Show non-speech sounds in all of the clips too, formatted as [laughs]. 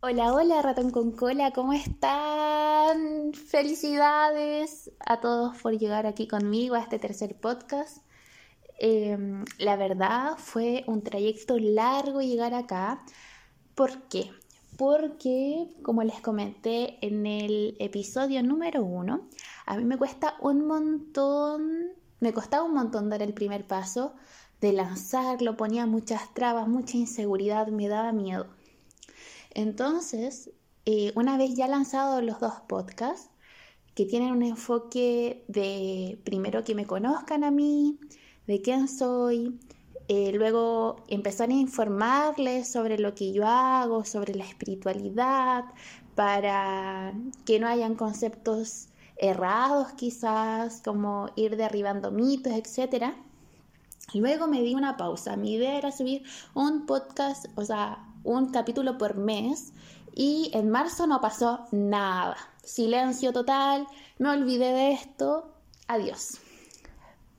Hola, hola, ratón con cola, ¿cómo están? Felicidades a todos por llegar aquí conmigo a este tercer podcast. Em, la verdad fue un trayecto largo llegar acá. ¿Por qué? Porque, como les comenté en el episodio número uno, a mí me cuesta un montón, me costaba un montón dar el primer paso de lanzarlo, ponía muchas trabas, mucha inseguridad, me daba miedo. Entonces, eh, una vez ya lanzado los dos podcasts, que tienen un enfoque de primero que me conozcan a mí, de quién soy, eh, luego empezar a informarles sobre lo que yo hago, sobre la espiritualidad, para que no hayan conceptos errados quizás, como ir derribando mitos, etc. Luego me di una pausa. Mi idea era subir un podcast, o sea, un capítulo por mes y en marzo no pasó nada. Silencio total, me olvidé de esto, adiós.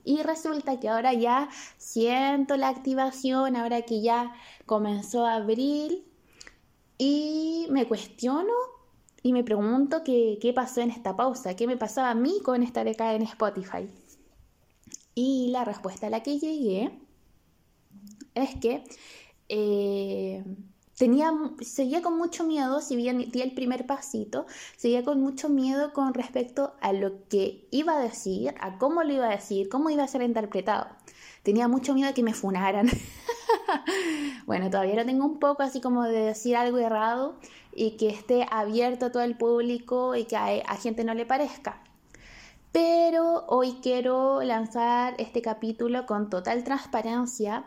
Y resulta que ahora ya siento la activación, ahora que ya comenzó abril y me cuestiono y me pregunto qué, qué pasó en esta pausa, qué me pasaba a mí con estar acá en Spotify. Y la respuesta a la que llegué es que eh, tenía, seguía con mucho miedo, si bien di el primer pasito, seguía con mucho miedo con respecto a lo que iba a decir, a cómo lo iba a decir, cómo iba a ser interpretado. Tenía mucho miedo de que me funaran. [laughs] bueno, todavía lo tengo un poco así como de decir algo errado y que esté abierto a todo el público y que a, a gente no le parezca. Pero hoy quiero lanzar este capítulo con total transparencia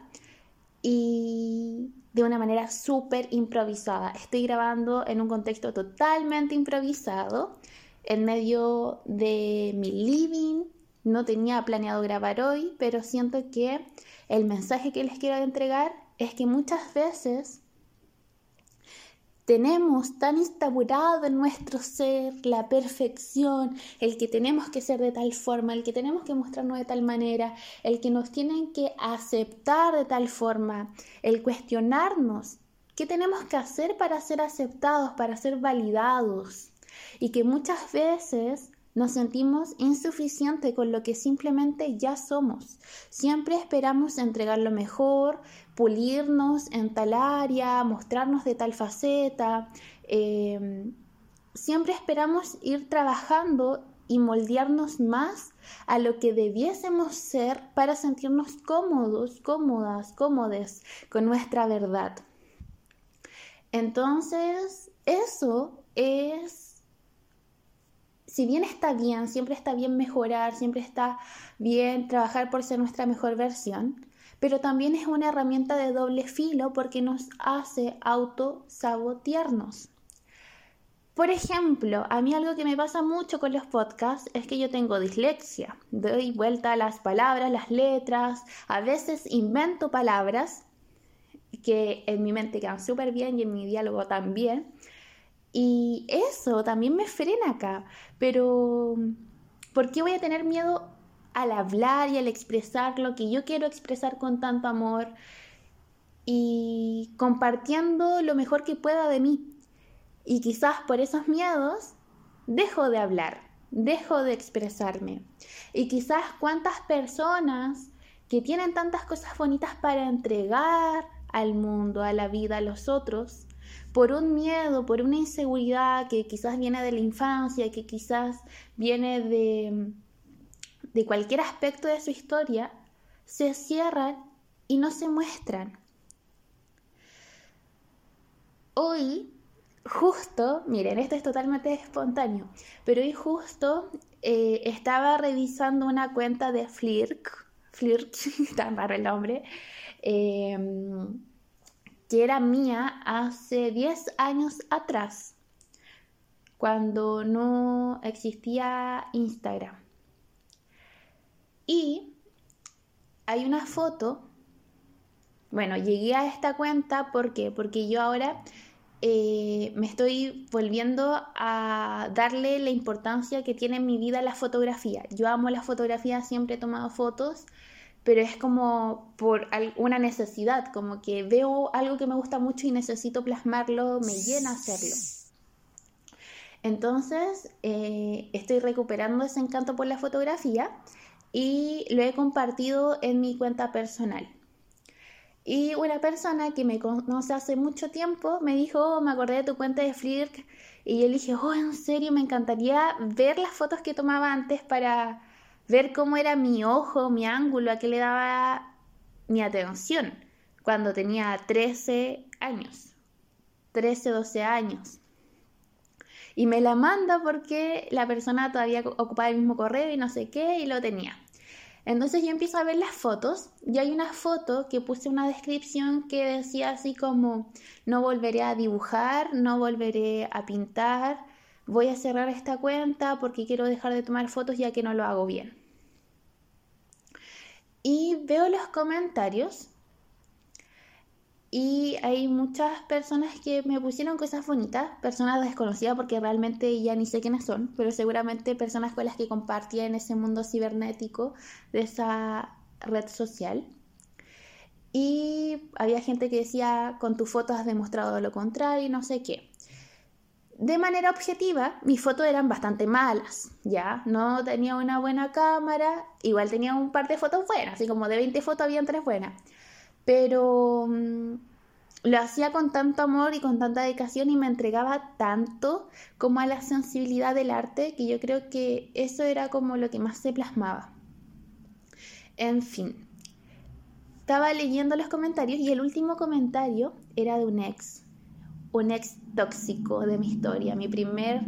y de una manera súper improvisada. Estoy grabando en un contexto totalmente improvisado, en medio de mi living. No tenía planeado grabar hoy, pero siento que el mensaje que les quiero entregar es que muchas veces tenemos tan instaurado en nuestro ser la perfección, el que tenemos que ser de tal forma, el que tenemos que mostrarnos de tal manera, el que nos tienen que aceptar de tal forma, el cuestionarnos qué tenemos que hacer para ser aceptados, para ser validados. Y que muchas veces nos sentimos insuficientes con lo que simplemente ya somos. Siempre esperamos entregar lo mejor, pulirnos en tal área, mostrarnos de tal faceta. Em, siempre esperamos ir trabajando y moldearnos más a lo que debiésemos ser para sentirnos cómodos, cómodas, cómodes con nuestra verdad. Entonces, eso es si bien está bien, siempre está bien mejorar, siempre está bien trabajar por ser nuestra mejor versión, pero también es una herramienta de doble filo porque nos hace autosabotearnos. Por ejemplo, a mí algo que me pasa mucho con los podcasts es que yo tengo dislexia. Doy vuelta a las palabras, las letras, a veces invento palabras que en mi mente quedan súper bien y en mi diálogo también. Y eso también me frena acá. Pero, ¿por qué voy a tener miedo al hablar y al expresar lo que yo quiero expresar con tanto amor y compartiendo lo mejor que pueda de mí? Y quizás por esos miedos dejo de hablar, dejo de expresarme. Y quizás cuántas personas que tienen tantas cosas bonitas para entregar al mundo, a la vida, a los otros, por un miedo, por una inseguridad que quizás viene de la infancia, que quizás viene de, de cualquier aspecto de su historia, se cierran y no se muestran. Hoy, justo, miren, esto es totalmente espontáneo, pero hoy justo eh, estaba revisando una cuenta de Flirk, Flirk, [laughs] tan raro el nombre, eh, que era mía hace 10 años atrás, cuando no existía Instagram. Y hay una foto, bueno, llegué a esta cuenta porque yo ahora eh, me estoy volviendo a darle la importancia que tiene en mi vida la fotografía. Yo amo la fotografía, siempre he tomado fotos, pero es como por una necesidad, como que veo algo que me gusta mucho y necesito plasmarlo, me llena hacerlo. Entonces, eh, estoy recuperando ese encanto por la fotografía y lo he compartido en mi cuenta personal. Y una persona que me conoce hace mucho tiempo me dijo, me acordé de tu cuenta de Flickr y yo le dije, oh, en serio, me encantaría ver las fotos que tomaba antes para ver cómo era mi ojo, mi ángulo, a qué le daba mi atención cuando tenía 13 años, 13, 12 años. Y me la manda porque la persona todavía ocupaba el mismo correo y no sé qué y lo tenía. Entonces yo empiezo a ver las fotos y hay una foto que puse una descripción que decía así como no volveré a dibujar, no volveré a pintar, voy a cerrar esta cuenta porque quiero dejar de tomar fotos ya que no lo hago bien. Y veo los comentarios y hay muchas personas que me pusieron cosas bonitas, personas desconocidas porque realmente ya ni sé quiénes son, pero seguramente personas con las que compartía en ese mundo cibernético de esa red social. Y había gente que decía, con tu foto has demostrado lo contrario y no sé qué. De manera objetiva, mis fotos eran bastante malas, ¿ya? No tenía una buena cámara, igual tenía un par de fotos buenas, así como de 20 fotos habían tres buenas pero mm, lo hacía con tanto amor y con tanta dedicación y me entregaba tanto como a la sensibilidad del arte que yo creo que eso era como lo que más se plasmaba. En fin, estaba leyendo los comentarios y el último comentario era de un ex, un ex tóxico de mi historia, mi primer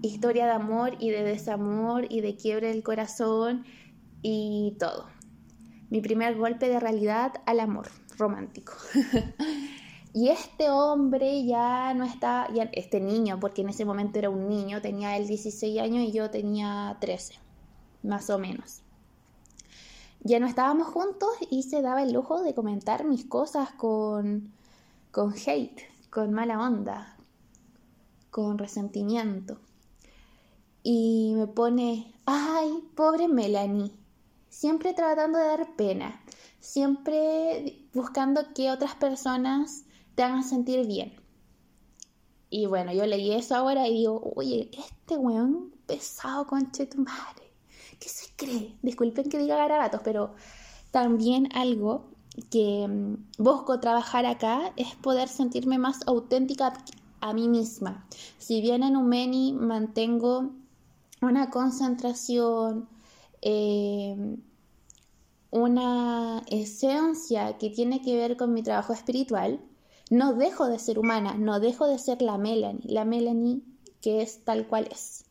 historia de amor y de desamor y de quiebre del corazón y todo mi primer golpe de realidad al amor romántico. [laughs] y este hombre ya no está, ya, este niño, porque en ese momento era un niño, tenía él 16 años y yo tenía 13, más o menos. Ya no estábamos juntos y se daba el lujo de comentar mis cosas con, con hate, con mala onda, con resentimiento. Y me pone, ay, pobre Melanie siempre tratando de dar pena, siempre buscando que otras personas te hagan sentir bien. Y bueno, yo leí eso ahora y digo, oye, este weón pesado conche tu madre. ¿Qué se cree? Disculpen que diga garabatos, pero también algo que mm, busco trabajar acá es poder sentirme más auténtica a mí misma. Si bien en Umeni mantengo una concentración, eh, una esencia que tiene que ver con mi trabajo espiritual, no dejo de ser humana, no dejo de ser la Melanie, la Melanie que es tal cual es,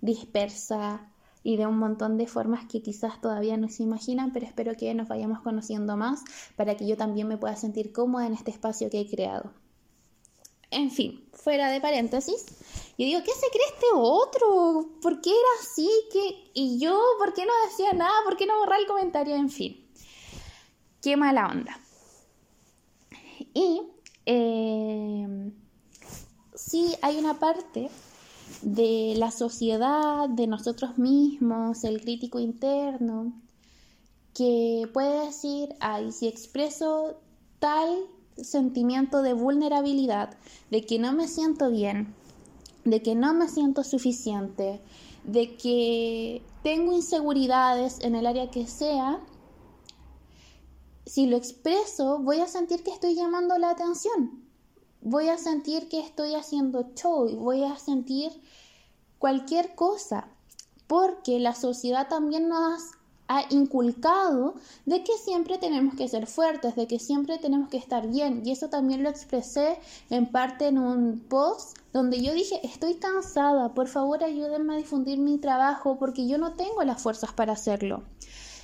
dispersa y de un montón de formas que quizás todavía no se imaginan, pero espero que nos vayamos conociendo más para que yo también me pueda sentir cómoda en este espacio que he creado. En fin, fuera de paréntesis, yo digo, ¿qué se cree este otro? ¿Por qué era así? ¿Qué? ¿Y yo? ¿Por qué no decía nada? ¿Por qué no borrar el comentario? En fin, qué mala onda. Y eh, sí hay una parte de la sociedad, de nosotros mismos, el crítico interno, que puede decir, ay, si expreso tal sentimiento de vulnerabilidad, de que no me siento bien, de que no me siento suficiente, de que tengo inseguridades en el área que sea, si lo expreso voy a sentir que estoy llamando la atención, voy a sentir que estoy haciendo show, voy a sentir cualquier cosa, porque la sociedad también nos ha inculcado de que siempre tenemos que ser fuertes, de que siempre tenemos que estar bien. Y eso también lo expresé en parte en un post donde yo dije, estoy cansada, por favor ayúdenme a difundir mi trabajo porque yo no tengo las fuerzas para hacerlo.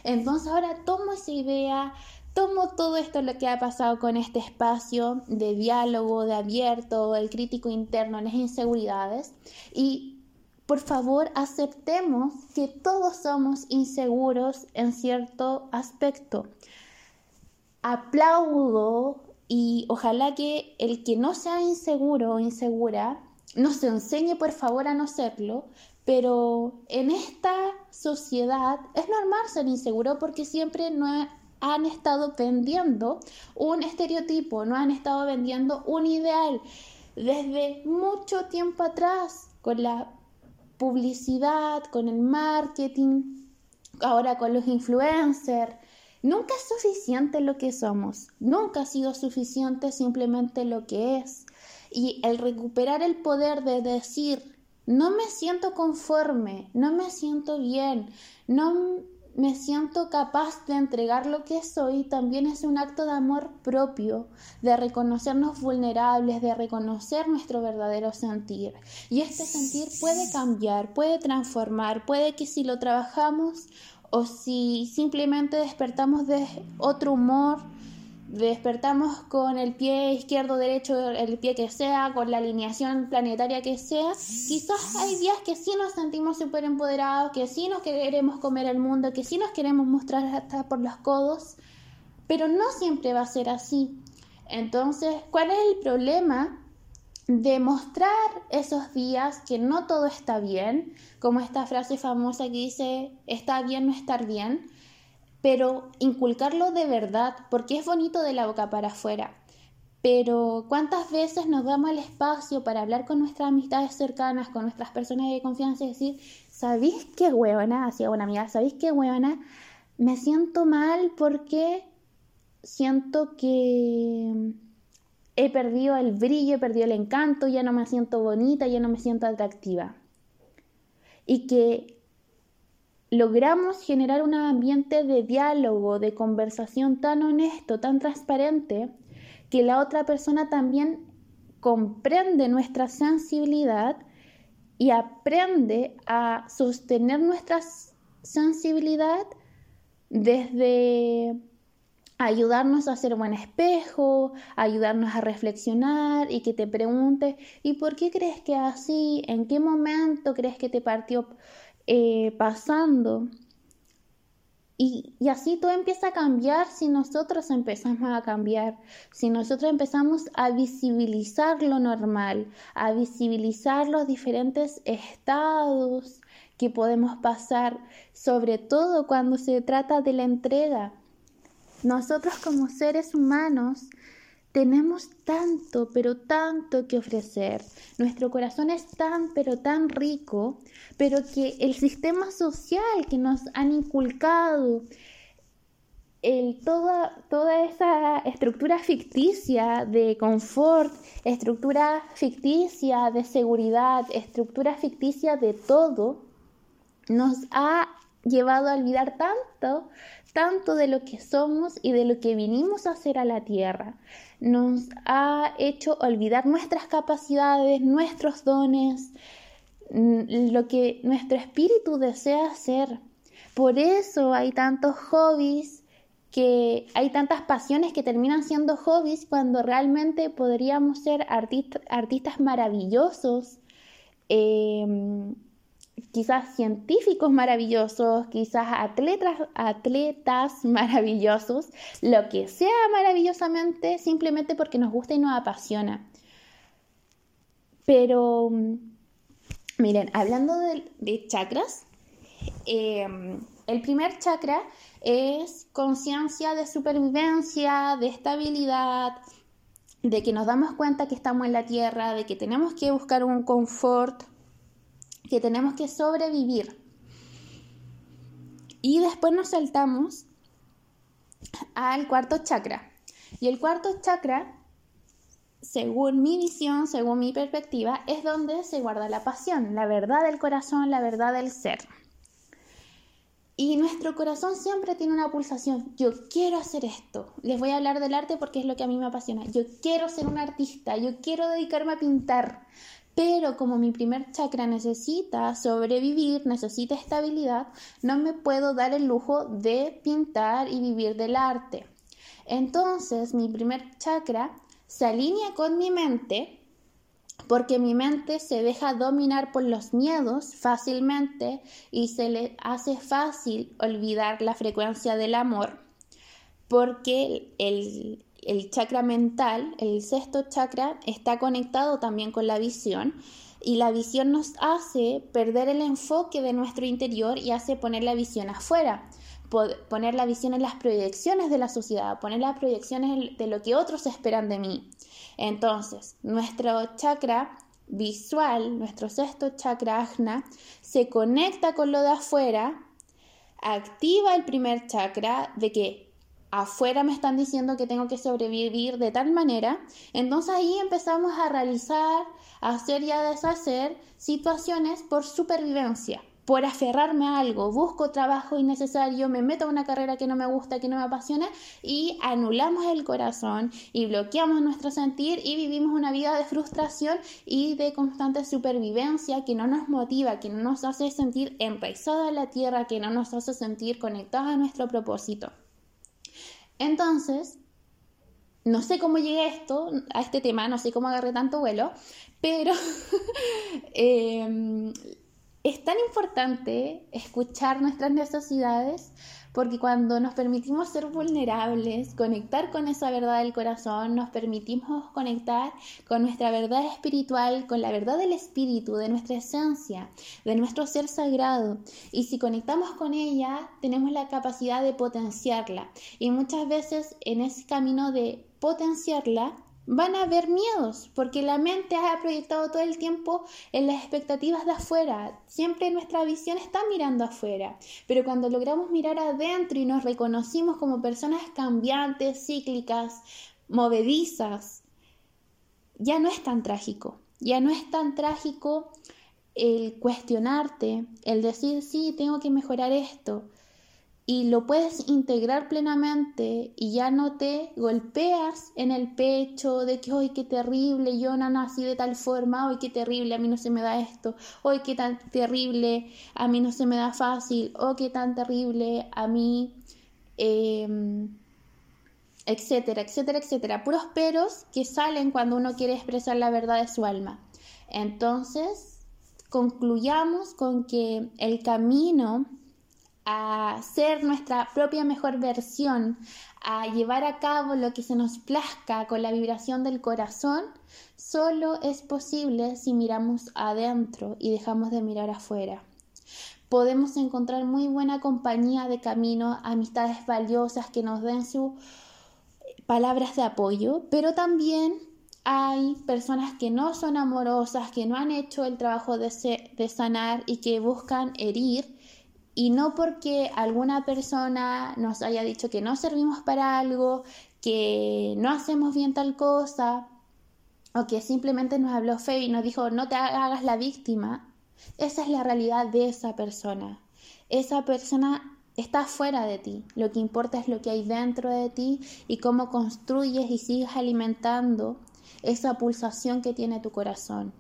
Entonces ahora tomo esa idea, tomo todo esto lo que ha pasado con este espacio de diálogo, de abierto, el crítico interno, las inseguridades y por favor aceptemos que todos somos inseguros en cierto aspecto. Aplaudo y ojalá que el que no sea inseguro o insegura nos enseñe por favor a no serlo, pero en esta sociedad es normal ser inseguro porque siempre no han estado vendiendo un estereotipo, no han estado vendiendo un ideal. Desde mucho tiempo atrás, con la publicidad, con el marketing, ahora con los influencers, Nunca es suficiente lo que somos, nunca ha sido suficiente simplemente lo que es. Y el recuperar el poder de decir, no me siento conforme, no me siento bien, no me siento capaz de entregar lo que soy, también es un acto de amor propio, de reconocernos vulnerables, de reconocer nuestro verdadero sentir. Y este sentir puede cambiar, puede transformar, puede que si lo trabajamos o si simplemente despertamos de otro humor, despertamos con el pie izquierdo, derecho, el pie que sea, con la alineación planetaria que sea, quizás hay días que sí nos sentimos súper empoderados, que sí nos queremos comer el mundo, que sí nos queremos mostrar hasta por los codos, pero no siempre va a ser así. Entonces, ¿cuál es el problema? demostrar esos días que no todo está bien, como esta frase famosa que dice, está bien no estar bien, pero inculcarlo de verdad, porque es bonito de la boca para afuera. Pero ¿cuántas veces nos damos el espacio para hablar con nuestras amistades cercanas, con nuestras personas de confianza y decir, ¿sabéis qué huevona? Hacia una amiga, ¿sabéis qué huevona? Me siento mal porque siento que he perdido el brillo, he perdido el encanto, ya no me siento bonita, ya no me siento atractiva. Y que logramos generar un ambiente de diálogo, de conversación tan honesto, tan transparente, que la otra persona también comprende nuestra sensibilidad y aprende a sostener nuestra sensibilidad desde ayudarnos a ser buen espejo, ayudarnos a reflexionar y que te pregunte, ¿y por qué crees que así? ¿En qué momento crees que te partió eh, pasando? Y, y, así todo empieza a cambiar si nosotros empezamos a cambiar, si nosotros empezamos a visibilizar lo normal, a visibilizar los diferentes estados que podemos pasar, sobre todo cuando se trata de la entrega nosotros como seres humanos tenemos tanto, pero tanto que ofrecer. Nuestro corazón es tan, pero tan rico, pero que el sistema social que nos han inculcado, toda, toda esa estructura ficticia de confort, estructura ficticia de seguridad, estructura ficticia de todo, nos ha llevado a olvidar tanto tanto de lo que somos y de lo que vinimos a hacer a la tierra. Nos ha hecho olvidar nuestras capacidades, nuestros dones, mm, lo que nuestro espíritu desea hacer. Por eso hay tantos hobbies que hay tantas pasiones que terminan siendo hobbies cuando realmente podríamos ser artistas maravillosos, em, quizás científicos maravillosos, quizás atletas, atletas [laughs] maravillosos, lo que sea maravillosamente, simplemente porque nos gusta y nos apasiona. Pero, miren, hablando de, chakras, em, el primer chakra es conciencia de supervivencia, de estabilidad, de que nos damos cuenta que estamos en la tierra, de que tenemos que buscar un confort que tenemos que sobrevivir. Y después nos saltamos al cuarto chakra. Y el cuarto chakra, según mi visión, según mi perspectiva, es donde se guarda la pasión, la verdad del corazón, la verdad del ser. Y nuestro corazón siempre tiene una pulsación. Yo quiero hacer esto. Les voy a hablar del arte porque es lo que a mí me apasiona. Yo quiero ser un artista. Yo quiero dedicarme a pintar. Pero como mi primer chakra necesita sobrevivir, necesita estabilidad, no me puedo dar el lujo de pintar y vivir del arte. Entonces mi primer chakra se alinea con mi mente porque mi mente se deja dominar por los miedos fácilmente y se le hace fácil olvidar la frecuencia del amor porque el, el chakra mental, el sexto chakra, está conectado también con la visión y la visión nos hace perder el enfoque de nuestro interior y hace poner la visión afuera, poner la visión en las proyecciones de la sociedad, poner las proyecciones de lo que otros esperan de mí. Entonces, nuestro chakra visual, nuestro sexto chakra ajna, se conecta con lo de afuera, activa el primer chakra de que afuera me están diciendo que tengo que sobrevivir de tal manera, entonces ahí empezamos a realizar, a hacer y a deshacer situaciones por supervivencia por aferrarme a algo, busco trabajo innecesario, me meto a una carrera que no me gusta, que no me apasiona y anulamos el corazón y bloqueamos nuestro sentir y vivimos una vida de frustración y de constante supervivencia que no nos motiva, que no nos hace sentir enraizada en la tierra, que no nos hace sentir conectados a nuestro propósito. Entonces, no sé cómo llegué a esto, a este tema, no sé cómo agarré tanto vuelo, pero [laughs] eh, es tan importante escuchar nuestras necesidades porque cuando nos permitimos ser vulnerables, conectar con esa verdad del corazón, nos permitimos conectar con nuestra verdad espiritual, con la verdad del espíritu, de nuestra esencia, de nuestro ser sagrado. Y si conectamos con ella, tenemos la capacidad de potenciarla. Y muchas veces en ese camino de potenciarla, van a haber miedos, porque la mente ha proyectado todo el tiempo en las expectativas de afuera. Siempre nuestra visión está mirando afuera, pero cuando logramos mirar adentro y nos reconocimos como personas cambiantes, cíclicas, movedizas, ya no es tan trágico. Ya no es tan trágico el cuestionarte, el decir, sí, tengo que mejorar esto, y lo puedes integrar plenamente y ya no te golpeas en el pecho de que, hoy qué terrible, yo no nací de tal forma, hoy qué terrible, a mí no se me da esto, hoy qué tan terrible, a mí no se me da fácil, o qué tan terrible, a mí, em, etcétera, etcétera, etcétera. Puros peros que salen cuando uno quiere expresar la verdad de su alma. Entonces, concluyamos con que el camino a ser nuestra propia mejor versión, a llevar a cabo lo que se nos plazca con la vibración del corazón, solo es posible si miramos adentro y dejamos de mirar afuera. Podemos encontrar muy buena compañía de camino, amistades valiosas que nos den sus palabras de apoyo, pero también hay personas que no son amorosas, que no han hecho el trabajo de, sanar y que buscan herir y no porque alguna persona nos haya dicho que no servimos para algo, que no hacemos bien tal cosa, o que simplemente nos habló feo y nos dijo no te hagas la víctima, esa es la realidad de esa persona. Esa persona está fuera de ti. Lo que importa es lo que hay dentro de ti y cómo construyes y sigues alimentando esa pulsación que tiene tu corazón.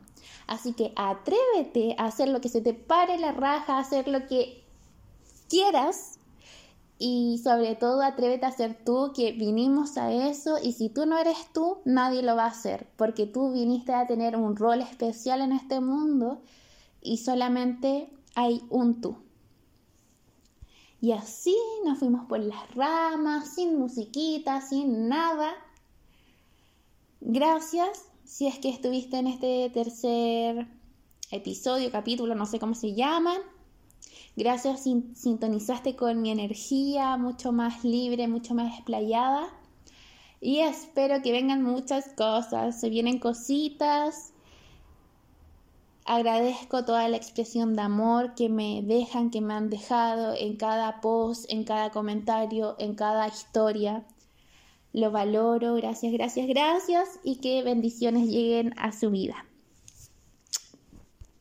Así que atrévete a hacer lo que se te pare la raja, a hacer lo que quieras y sobre todo atrévete a ser tú que vinimos a eso y si tú no eres tú, nadie lo va a hacer porque tú viniste a tener un rol especial en este mundo y solamente hay un tú. Y así nos fuimos por las ramas, sin musiquita, sin nada. Gracias si es que estuviste en este tercer episodio, capítulo, no sé cómo se llaman. Gracias, sintonizaste con mi energía mucho más libre, mucho más explayada. Y espero que vengan muchas cosas, se vienen cositas. Agradezco toda la expresión de amor que me dejan, que me han dejado en cada post, en cada comentario, en cada historia. Lo valoro, gracias, gracias, gracias y que bendiciones lleguen a su vida.